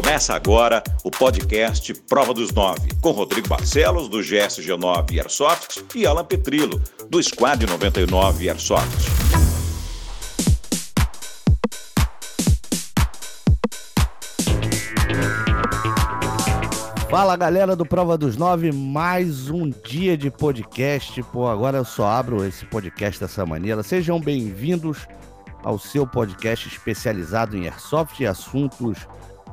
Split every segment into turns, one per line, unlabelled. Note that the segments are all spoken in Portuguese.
Começa agora o podcast Prova dos Nove, com Rodrigo Barcelos, do GSG9 Airsoft, e Alan Petrilo, do Squad 99 Airsoft.
Fala galera do Prova dos Nove, mais um dia de podcast. Pô, agora eu só abro esse podcast dessa maneira. Sejam bem-vindos ao seu podcast especializado em airsoft e assuntos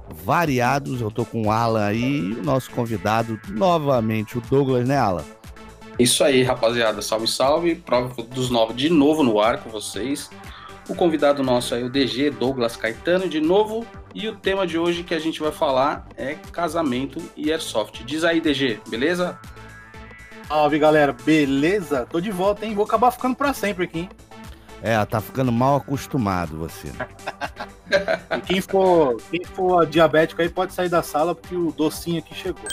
variados. Eu tô com o Alan aí e o nosso convidado novamente, o Douglas, né, Alan?
Isso aí, rapaziada. Salve, salve. Prova dos nove de novo no ar com vocês. O convidado nosso aí, o DG Douglas Caetano, de novo. E o tema de hoje que a gente vai falar é casamento e airsoft. Diz aí, DG, beleza?
Salve, galera. Beleza? Tô de volta, hein? Vou acabar ficando pra sempre aqui, hein?
É, tá ficando mal acostumado você.
e quem for, quem for diabético aí pode sair da sala porque o docinho aqui chegou.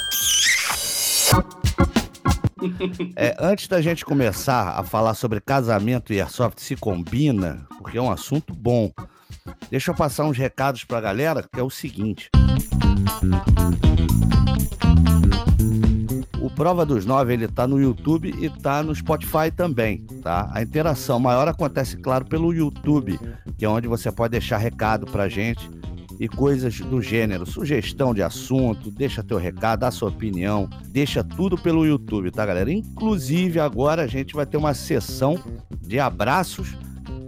É, antes da gente começar a falar sobre casamento e airsoft se combina, porque é um assunto bom. Deixa eu passar uns recados pra galera, que é o seguinte. O Prova dos Nove, ele tá no YouTube e tá no Spotify também, tá? A interação maior acontece, claro, pelo YouTube, que é onde você pode deixar recado pra gente e coisas do gênero, sugestão de assunto, deixa teu recado, dá sua opinião, deixa tudo pelo YouTube, tá, galera? Inclusive, agora a gente vai ter uma sessão de abraços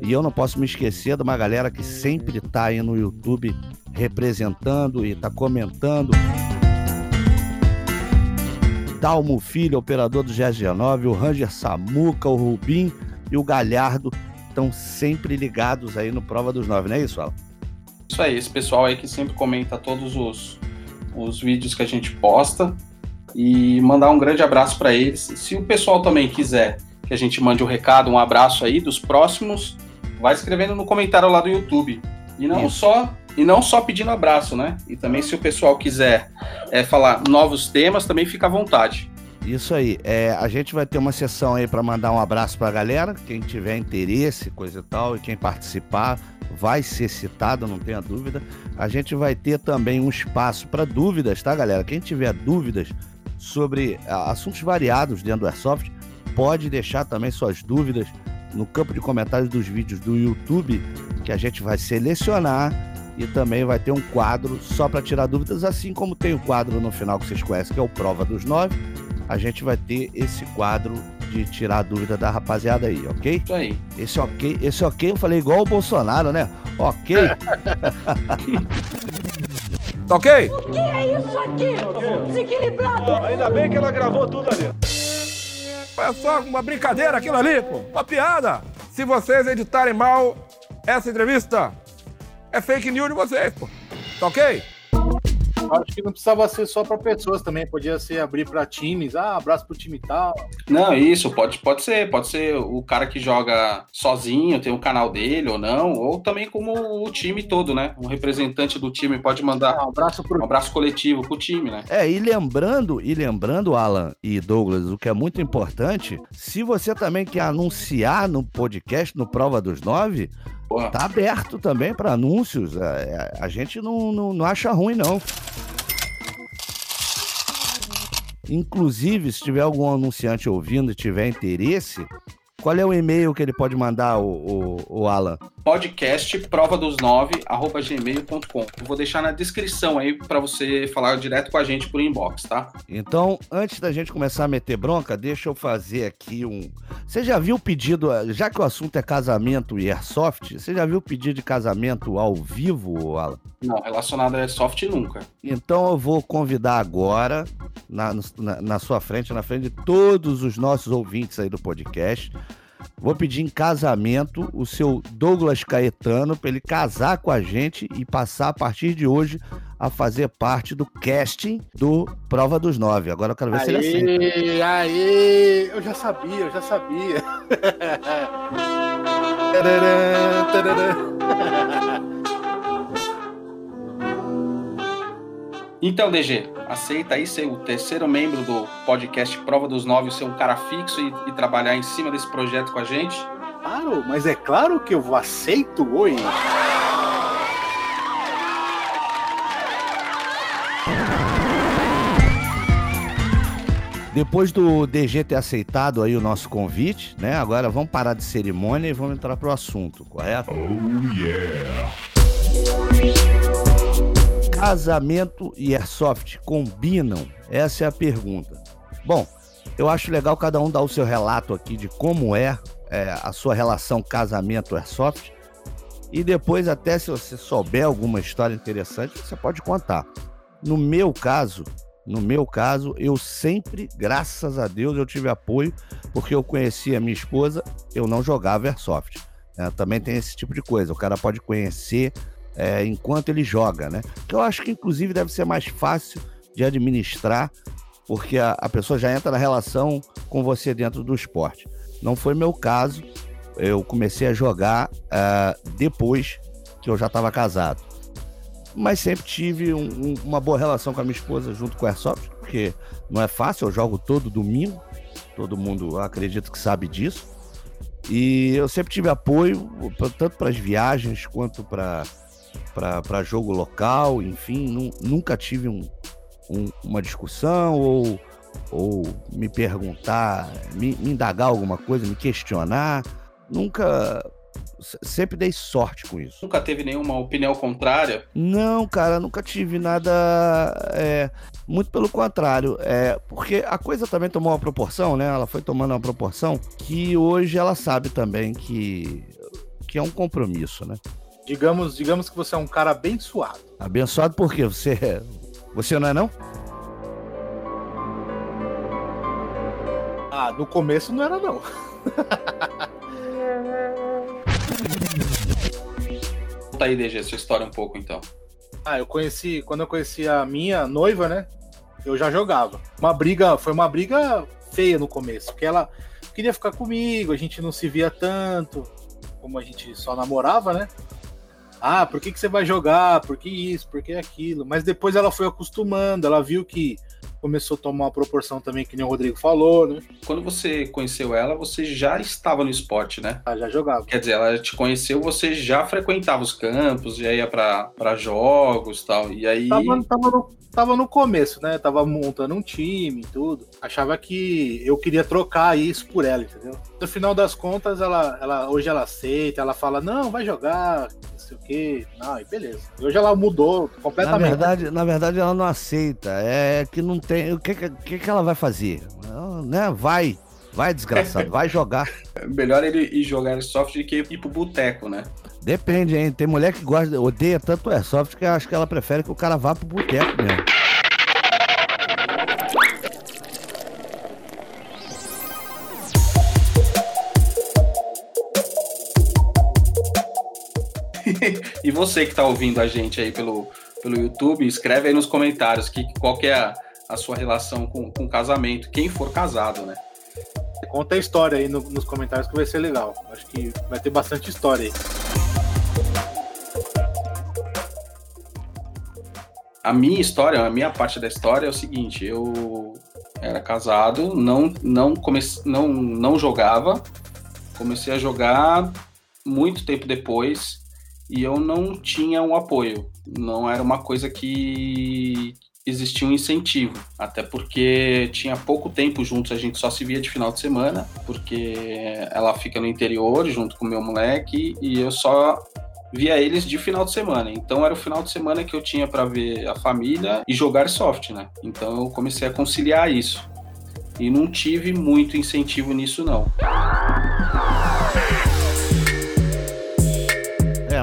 e eu não posso me esquecer de uma galera que sempre tá aí no YouTube representando e tá comentando. Dalmo Filho, operador do GG9, o Ranger Samuca, o Rubim e o Galhardo estão sempre ligados aí no Prova dos Nove, não é isso, Alan?
Isso aí, esse pessoal aí que sempre comenta todos os, os vídeos que a gente posta e mandar um grande abraço para eles. Se o pessoal também quiser que a gente mande um recado, um abraço aí dos próximos, vai escrevendo no comentário lá do YouTube. E não Isso. só e não só pedindo abraço, né? E também se o pessoal quiser é, falar novos temas, também fica à vontade.
Isso aí. É, a gente vai ter uma sessão aí para mandar um abraço para a galera. Quem tiver interesse, coisa e tal, e quem participar vai ser citado, não tenha dúvida. A gente vai ter também um espaço para dúvidas, tá, galera? Quem tiver dúvidas sobre assuntos variados dentro do Airsoft, pode deixar também suas dúvidas no campo de comentários dos vídeos do YouTube, que a gente vai selecionar e também vai ter um quadro só para tirar dúvidas, assim como tem o quadro no final que vocês conhecem, que é o Prova dos Nove. A gente vai ter esse quadro de tirar a dúvida da rapaziada aí, ok?
Isso aí.
Esse ok, esse ok eu falei igual o Bolsonaro, né? Ok.
tá ok?
O que é isso aqui? Desequilibrado.
Ainda bem que ela gravou tudo ali. É só uma brincadeira aquilo ali, pô. Uma piada. Se vocês editarem mal essa entrevista, é fake news de vocês, pô. Tá ok?
Acho que não precisava ser só para pessoas também, podia ser abrir para times, ah, abraço pro time tal.
Não, isso, pode, pode ser, pode ser o cara que joga sozinho, tem um canal dele ou não, ou também como o time todo, né? Um representante do time pode mandar ah, um abraço, pro... um abraço coletivo pro time, né?
É, e lembrando, e lembrando, Alan e Douglas, o que é muito importante, se você também quer anunciar no podcast, no Prova dos Nove, Tá aberto também para anúncios. A, é, é, a gente não, não, não acha ruim, não. Inclusive, se tiver algum anunciante ouvindo e tiver interesse, qual é o e-mail que ele pode mandar, o, o, o Alan?
Podcast prova dos nove, arroba gmail.com. vou deixar na descrição aí para você falar direto com a gente por inbox, tá?
Então, antes da gente começar a meter bronca, deixa eu fazer aqui um. Você já viu o pedido, já que o assunto é casamento e airsoft, você já viu o pedido de casamento ao vivo, Alan?
Não, relacionado a airsoft nunca.
Então eu vou convidar agora, na, na, na sua frente, na frente de todos os nossos ouvintes aí do podcast Vou pedir em casamento o seu Douglas Caetano para ele casar com a gente e passar a partir de hoje a fazer parte do casting do Prova dos Nove. Agora eu quero ver aê, se ele aceita.
Aê, eu já sabia, eu já sabia.
Então, DG, aceita aí ser o terceiro membro do podcast Prova dos Nove, ser um cara fixo e, e trabalhar em cima desse projeto com a gente?
Claro, mas é claro que eu aceito, oi.
Depois do DG ter aceitado aí o nosso convite, né? Agora vamos parar de cerimônia e vamos entrar pro assunto, correto? Oh yeah. Casamento e airsoft combinam? Essa é a pergunta. Bom, eu acho legal cada um dar o seu relato aqui de como é, é a sua relação casamento-airsoft. E depois, até se você souber alguma história interessante, você pode contar. No meu caso, no meu caso, eu sempre, graças a Deus, eu tive apoio, porque eu conhecia minha esposa, eu não jogava airsoft. É, também tem esse tipo de coisa. O cara pode conhecer é, enquanto ele joga, né? Que eu acho que, inclusive, deve ser mais fácil de administrar, porque a, a pessoa já entra na relação com você dentro do esporte. Não foi meu caso. Eu comecei a jogar uh, depois que eu já estava casado mas sempre tive um, um, uma boa relação com a minha esposa junto com a Airsoft, porque não é fácil, eu jogo todo domingo, todo mundo acredito que sabe disso. E eu sempre tive apoio, tanto para as viagens quanto para jogo local, enfim, nunca tive um, um, uma discussão ou, ou me perguntar, me, me indagar alguma coisa, me questionar. Nunca sempre dei sorte com isso.
Nunca teve nenhuma opinião contrária?
Não, cara, nunca tive nada. É, muito pelo contrário. É, porque a coisa também tomou uma proporção, né? Ela foi tomando uma proporção que hoje ela sabe também que, que é um compromisso, né?
Digamos, digamos que você é um cara abençoado.
Abençoado por quê? Você, você não é não?
Ah, no começo não era não.
Conta aí, DG, sua história um pouco então.
Ah, eu conheci, quando eu conheci a minha noiva, né? Eu já jogava. Uma briga, foi uma briga feia no começo, porque ela queria ficar comigo, a gente não se via tanto, como a gente só namorava, né? Ah, por que, que você vai jogar? Por que isso? Por que aquilo? Mas depois ela foi acostumando, ela viu que começou a tomar uma proporção também, que nem o Rodrigo falou, né?
Quando você conheceu ela, você já estava no esporte, né?
Ah, já jogava.
Quer dizer, ela te conheceu, você já frequentava os campos, já ia para jogos tal. E aí.
Tava, tava, no, tava no começo, né? Tava montando um time e tudo. Achava que eu queria trocar isso por ela, entendeu? No final das contas, ela, ela hoje ela aceita, ela fala: não, vai jogar, sei o quê. Não, e beleza. E hoje ela mudou completamente.
Na verdade, na verdade, ela não aceita. É que não tem. O que, que, que ela vai fazer? né? Vai. Vai, desgraçado, vai jogar.
É melhor ele ir jogar airsoft do que ir pro boteco, né?
Depende, hein? Tem mulher que gosta, odeia tanto airsoft que eu acho que ela prefere que o cara vá pro boteco mesmo.
E você que está ouvindo a gente aí pelo, pelo YouTube, escreve aí nos comentários que, qual que é a, a sua relação com, com casamento, quem for casado, né?
Conta a história aí no, nos comentários que vai ser legal. Acho que vai ter bastante história aí.
A minha história, a minha parte da história é o seguinte: eu era casado, não não comece, não não jogava, comecei a jogar muito tempo depois e eu não tinha um apoio. Não era uma coisa que existia um incentivo, até porque tinha pouco tempo juntos, a gente só se via de final de semana, porque ela fica no interior junto com o meu moleque e eu só via eles de final de semana. Então era o final de semana que eu tinha para ver a família e jogar soft, né? Então eu comecei a conciliar isso. E não tive muito incentivo nisso não.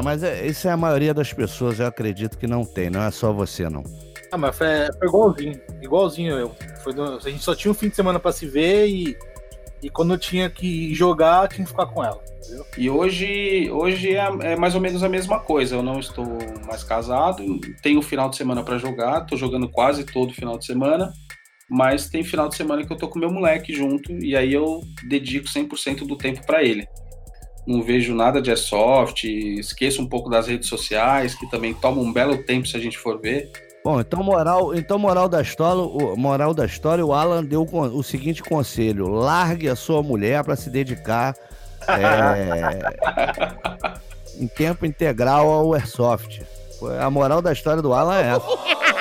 Mas é, isso é a maioria das pessoas, eu acredito que não tem, não é só você, não.
Ah, mas foi, foi igualzinho, igualzinho eu. Foi, a gente só tinha um fim de semana para se ver e, e quando eu tinha que jogar, tinha que ficar com ela. Entendeu?
E hoje, hoje é, é, mais ou menos a mesma coisa. Eu não estou mais casado, tenho o final de semana para jogar, tô jogando quase todo final de semana, mas tem final de semana que eu tô com meu moleque junto e aí eu dedico 100% do tempo para ele não vejo nada de airsoft, esqueço um pouco das redes sociais, que também tomam um belo tempo se a gente for ver.
Bom, então moral, então moral da história, o, moral da história, o Alan deu o seguinte conselho: largue a sua mulher para se dedicar é, em tempo integral ao airsoft. A moral da história do Alan é essa.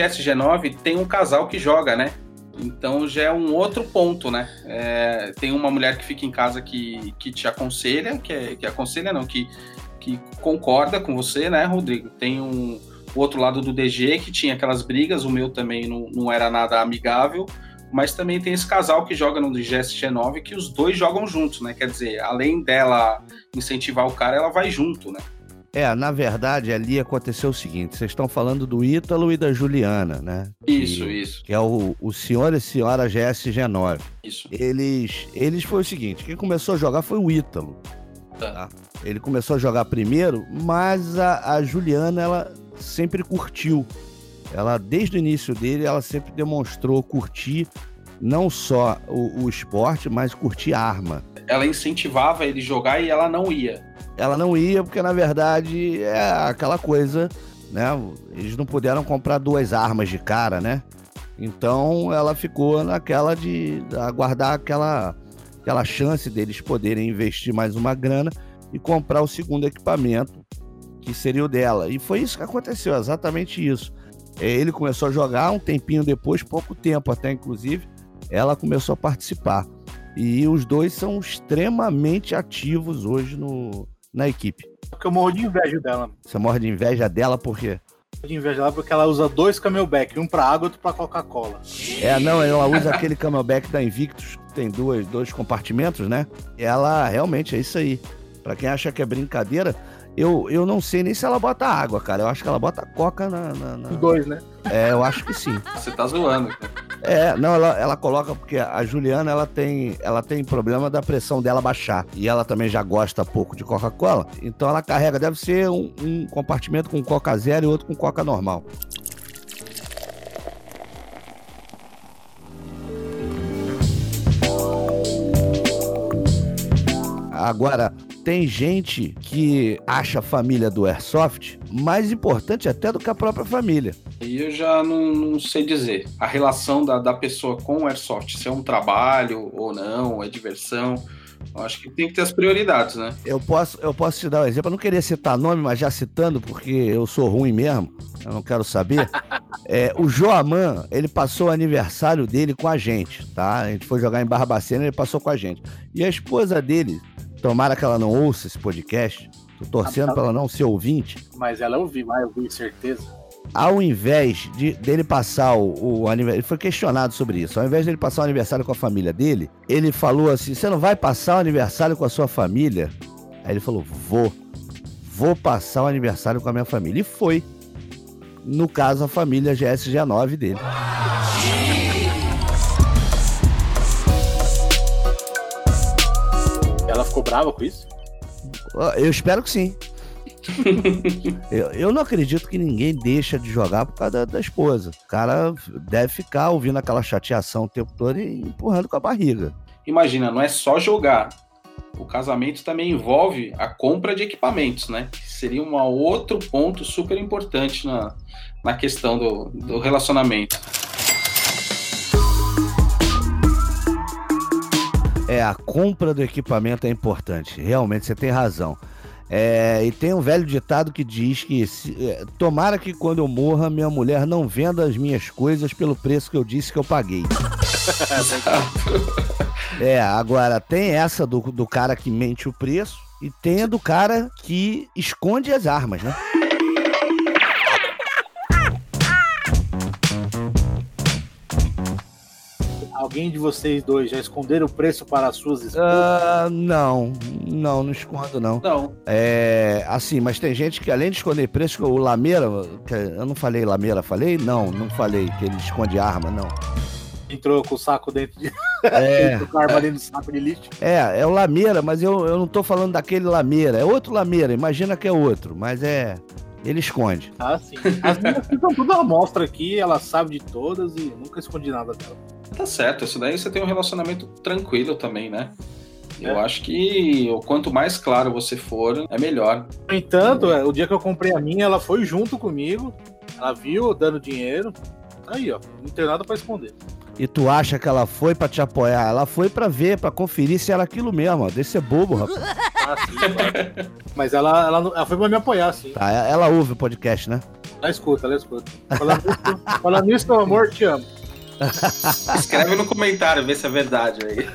GSG9 tem um casal que joga, né? Então já é um outro ponto, né? É, tem uma mulher que fica em casa que, que te aconselha, que, é, que aconselha não, que, que concorda com você, né, Rodrigo? Tem um o outro lado do DG que tinha aquelas brigas, o meu também não, não era nada amigável, mas também tem esse casal que joga no GSG 9 que os dois jogam juntos, né? Quer dizer, além dela incentivar o cara, ela vai junto, né?
É, na verdade, ali aconteceu o seguinte: vocês estão falando do Ítalo e da Juliana, né?
Isso,
que,
isso.
Que é o, o senhor e senhora GSG9.
Isso.
Eles, eles foi o seguinte: quem começou a jogar foi o Ítalo.
Tá.
Tá? Ele começou a jogar primeiro, mas a, a Juliana, ela sempre curtiu. Ela, desde o início dele, ela sempre demonstrou curtir não só o, o esporte, mas curtir a arma.
Ela incentivava ele jogar e ela não ia.
Ela não ia porque, na verdade, é aquela coisa, né? Eles não puderam comprar duas armas de cara, né? Então ela ficou naquela de aguardar aquela, aquela chance deles poderem investir mais uma grana e comprar o segundo equipamento, que seria o dela. E foi isso que aconteceu, exatamente isso. É, Ele começou a jogar um tempinho depois, pouco tempo até, inclusive, ela começou a participar. E os dois são extremamente ativos hoje no, na equipe.
Porque eu morro de inveja dela.
Você morre de inveja dela por quê?
De inveja dela porque ela usa dois camelback, um pra água e outro pra Coca-Cola.
É, não, ela usa aquele camelback da Invictus, que tem duas, dois compartimentos, né? Ela realmente é isso aí. Pra quem acha que é brincadeira, eu, eu não sei nem se ela bota água, cara. Eu acho que ela bota coca na. na- na-
Os dois, né?
É, eu acho que sim.
Você tá zoando. cara.
É, não, ela, ela coloca porque a Juliana ela tem, ela tem problema da pressão dela baixar. E ela também já gosta pouco de Coca-Cola. Então ela carrega, deve ser um, um compartimento com Coca zero e outro com Coca normal. Agora, tem gente que acha a família do Airsoft mais importante até do que a própria família.
E eu já não, não sei dizer. A relação da, da pessoa com o Airsoft, se é um trabalho ou não, é diversão. Eu acho que tem que ter as prioridades, né?
Eu posso, eu posso te dar um exemplo. Eu não queria citar nome, mas já citando, porque eu sou ruim mesmo. Eu não quero saber. É, o Joaman, ele passou o aniversário dele com a gente, tá? A gente foi jogar em Barbacena, ele passou com a gente. E a esposa dele, tomara que ela não ouça esse podcast, tô torcendo pra ela não ser ouvinte.
Mas ela eu vi, vai ouvir, certeza.
Ao invés de, dele passar o, o aniversário, ele foi questionado sobre isso. Ao invés dele passar o aniversário com a família dele, ele falou assim: Você não vai passar o aniversário com a sua família? Aí ele falou: Vou. Vou passar o aniversário com a minha família. E foi. No caso, a família GSG9 dele.
Ela ficou brava com isso?
Ó, Eu espero que sim. eu, eu não acredito que ninguém deixa de jogar por causa da, da esposa. O cara deve ficar ouvindo aquela chateação o tempo todo e empurrando com a barriga.
Imagina, não é só jogar. O casamento também envolve a compra de equipamentos, né? Que seria um outro ponto super importante na, na questão do, do relacionamento.
É, a compra do equipamento é importante. Realmente, você tem razão. É, e tem um velho ditado que diz que se- é, tomara que quando eu morra, minha mulher não venda as minhas coisas pelo preço que eu disse que eu paguei. É, agora tem essa do, do cara que mente o preço e tem a do cara que esconde as armas, né?
Alguém de vocês dois já esconderam o preço para as suas esposas?
Ah, não, não, não escondo não.
Não,
É, assim, mas tem gente que além de esconder preço, o Lameira, que eu não falei Lameira, falei? Não, não falei que ele esconde arma, não.
Entrou com o saco dentro de.
É,
Entrou com a arma dentro do saco de lixo.
é, é o Lameira, mas eu, eu não tô falando daquele Lameira, é outro Lameira, imagina que é outro, mas é. Ele esconde.
Ah, sim. As minhas ficam tudo à mostra aqui, ela sabe de todas e nunca escondi nada dela.
Tá certo. Isso daí você tem um relacionamento tranquilo também, né? Eu
É.
acho que o quanto mais claro você for, é melhor.
No entanto, é, o dia que eu comprei a minha, ela foi junto comigo. Ela viu dando dinheiro. Aí, ó, não tem nada pra esconder.
E tu acha que ela foi pra te apoiar? Ela foi pra ver, pra conferir se era aquilo mesmo, ó. Deixa de ser bobo, rapaz.
Ah, sim. Mas ela, ela, ela foi pra me apoiar, sim.
Tá, ela ouve o podcast, né?
Ela escuta, ela escuta. Falando falando nisso meu amor, te amo.
Escreve no comentário, vê se é verdade aí.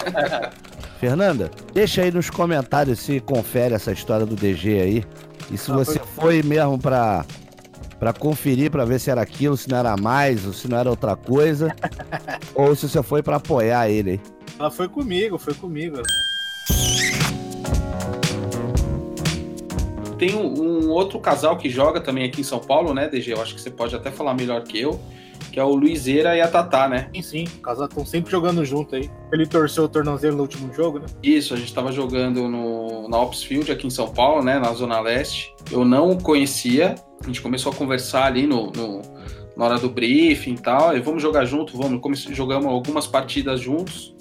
Fernanda, deixa aí nos comentários se confere essa história do DG aí. E se
Ah,
você foi mesmo pra, pra conferir, pra ver se era aquilo, se não era mais, ou se não era outra coisa. ou se você foi pra apoiar ele aí.
Ela foi comigo, foi comigo.
Tem um, um outro casal que joga também aqui em São Paulo, né, DG? Eu acho que você pode até falar melhor que eu, que é o Luizeira e a Tatá, né?
Sim, sim. Os casais estão sempre jogando junto aí. Ele torceu o tornozelo no último jogo, né?
Isso, a gente tava jogando no, na Opsfield aqui em São Paulo, né, na Zona Leste. Eu não o conhecia, a gente começou a conversar ali no, no- na hora do briefing e tal, e vamos jogar junto, vamos, jogamos algumas partidas juntos.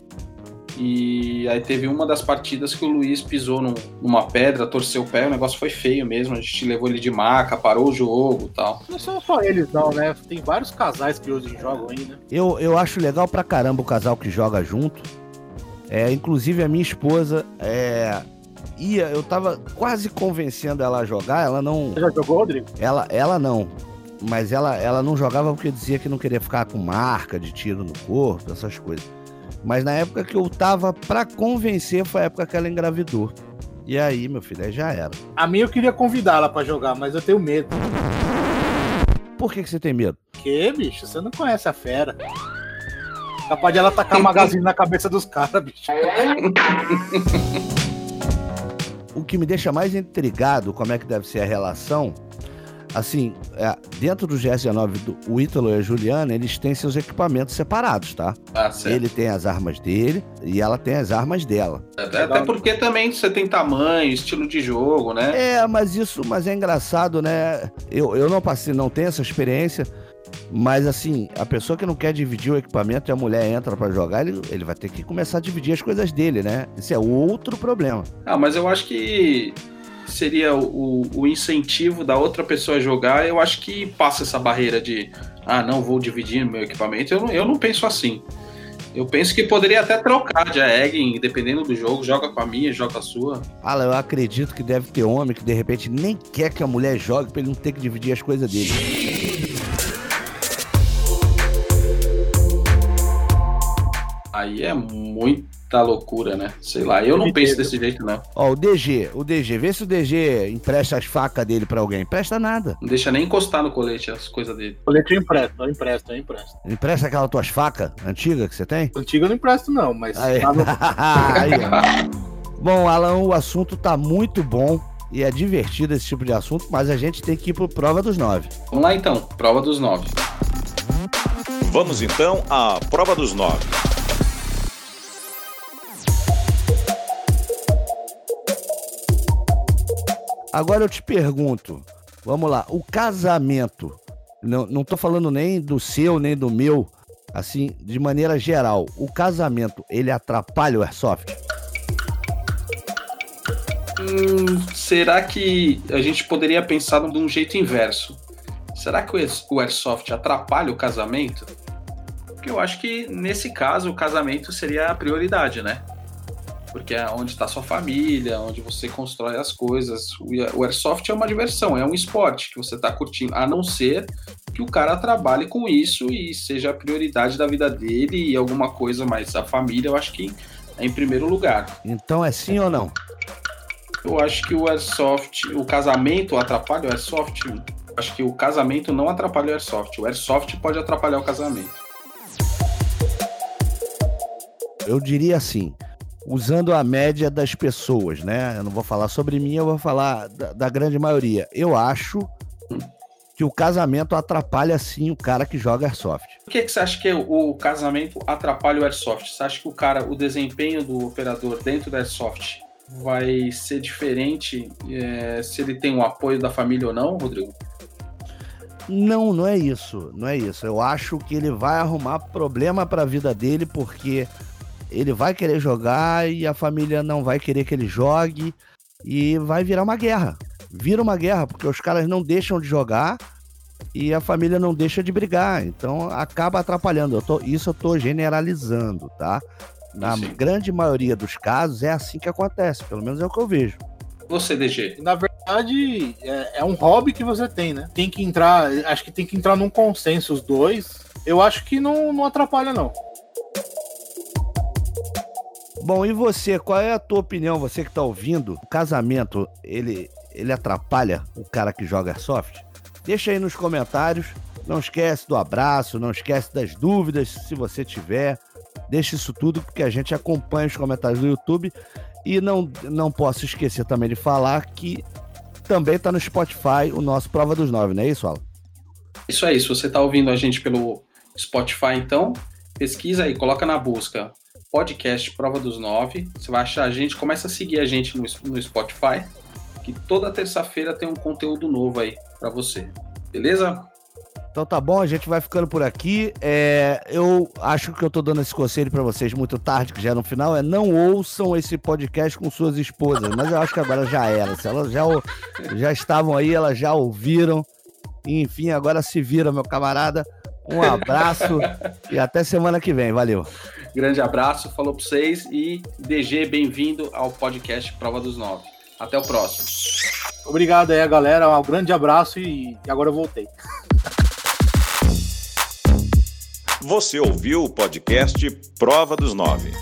E aí teve uma das partidas que o Luiz pisou num- numa pedra, torceu o pé, o negócio foi feio mesmo, a gente levou ele de maca, parou o jogo e tal.
Não são só eles, não, né? Tem vários casais que hoje jogam aí, né?
Eu, eu acho legal pra caramba o casal que joga junto. É, inclusive a minha esposa é, ia, eu tava quase convencendo ela a jogar, ela não.
Você já jogou, Rodrigo?
Ela, ela não. Mas ela, ela não jogava porque dizia que não queria ficar com marca de tiro no corpo, essas coisas. Mas na época que eu tava pra convencer, foi a época que ela engravidou. E aí, meu filho, aí já era.
A minha eu queria convidá-la pra jogar, mas eu tenho medo.
Por que, que você tem medo?
Que, bicho? Você não conhece a fera. Capaz de ela tacar magazine na cabeça dos caras, bicho.
O que me deixa mais intrigado como é que deve ser a relação, assim, é, dentro do GS19, do, o Ítalo e a Juliana, eles têm seus equipamentos separados, tá?
Ah, certo.
Ele tem as armas dele e ela tem as armas dela.
Até, até porque também você tem tamanho, estilo de jogo, né?
É, mas isso, mas é engraçado, né? Eu, eu não passei, não tenho essa experiência, mas assim, a pessoa que não quer dividir o equipamento e a mulher entra pra jogar, ele, ele vai ter que começar a dividir as coisas dele, né? Isso é outro problema.
Ah, mas eu acho que seria o, o incentivo da outra pessoa a jogar, eu acho que passa essa barreira de ah, não vou dividir meu equipamento. Eu não, eu não penso assim. Eu penso que poderia até trocar de egg, dependendo do jogo, joga com a minha, joga com a sua.
Fala, eu acredito que deve ter homem que de repente nem quer que a mulher jogue pra ele não ter que dividir as coisas dele.
Aí é muita loucura, né? Sei lá, eu não penso desse jeito, não.
Ó, o DG, o DG, vê se o DG empresta as facas dele pra alguém. Empresta nada.
Não deixa nem encostar no colete as coisas dele.
Colete eu empresto, eu empresto, eu empresto.
Empresta aquelas tuas facas antigas que você tem?
Antigo eu não empresto, não, mas
Aí.
tá no-
Aí. Bom, Alan, o assunto tá muito bom e é divertido esse tipo de assunto, mas a gente tem que ir pro prova dos nove.
Vamos lá então, prova dos nove.
Vamos então à prova dos nove.
Agora eu te pergunto, vamos lá, o casamento, não, não tô falando nem do seu, nem do meu, assim, de maneira geral, o casamento, ele atrapalha o airsoft?
Hum, será que a gente poderia pensar de um jeito inverso? Será que o Airsoft atrapalha o casamento? Porque eu acho que nesse caso o casamento seria a prioridade, né? Porque é onde está sua família, onde você constrói as coisas. O Airsoft é uma diversão, é um esporte que você está curtindo, a não ser que o cara trabalhe com isso e seja a prioridade da vida dele e alguma coisa, mas a família eu acho que é em primeiro lugar.
Então é sim ou não?
Eu acho que o Airsoft, o casamento atrapalha o Airsoft. Acho que o casamento não atrapalha o Airsoft. O Airsoft pode atrapalhar o casamento.
Eu diria assim, usando a média das pessoas, né? Eu não vou falar sobre mim, eu vou falar da, da grande maioria. Eu acho que o casamento atrapalha sim o cara que joga airsoft.
Por que, que você acha que o, o casamento atrapalha o Airsoft? Você acha que o cara, o desempenho do operador dentro do Airsoft vai ser diferente é, se ele tem o apoio da família ou não, Rodrigo?
Não, não é isso, não é isso. Eu acho que ele vai arrumar problema para a vida dele porque ele vai querer jogar e a família não vai querer que ele jogue e vai virar uma guerra. Vira uma guerra porque os caras não deixam de jogar e a família não deixa de brigar. Então acaba atrapalhando. Eu tô- isso eu tô generalizando, tá? Na
Sim.
grande maioria dos casos é assim que acontece, pelo menos é o que eu vejo.
Você, DG.
Na verdade, é, é, um hobby que você tem, né? Tem que entrar, acho que tem que entrar num consenso os dois. Eu acho que não, não atrapalha, não.
Bom, e você, qual é a tua opinião, você que tá ouvindo? O casamento, ele, ele atrapalha o cara que joga Airsoft? Deixa aí nos comentários. Não esquece do abraço, não esquece das dúvidas, se você tiver. Deixa isso tudo, porque a gente acompanha os comentários do YouTube. E não, não posso esquecer também de falar que também está no Spotify o nosso Prova dos Nove, não é isso, Alan?
Isso aí, se você está ouvindo a gente pelo Spotify, então, pesquisa aí, coloca na busca podcast Prova dos Nove. Você vai achar a gente, começa a seguir a gente no, no Spotify, que toda terça-feira tem um conteúdo novo aí para você. Beleza?
Então tá bom, a gente vai ficando por aqui. É, eu acho que eu tô dando esse conselho para vocês muito tarde, que já é no final, é não ouçam esse podcast com suas esposas. Mas eu acho que agora já era. Se elas já, já estavam aí, elas já ouviram. Enfim, agora se vira, meu camarada. Um abraço e até semana que vem. Valeu.
Grande abraço, falou para vocês e DG, bem-vindo ao podcast Prova dos Nove. Até o próximo.
Obrigado aí, galera. Um grande abraço e agora eu voltei.
Você ouviu o podcast Prova dos Nove.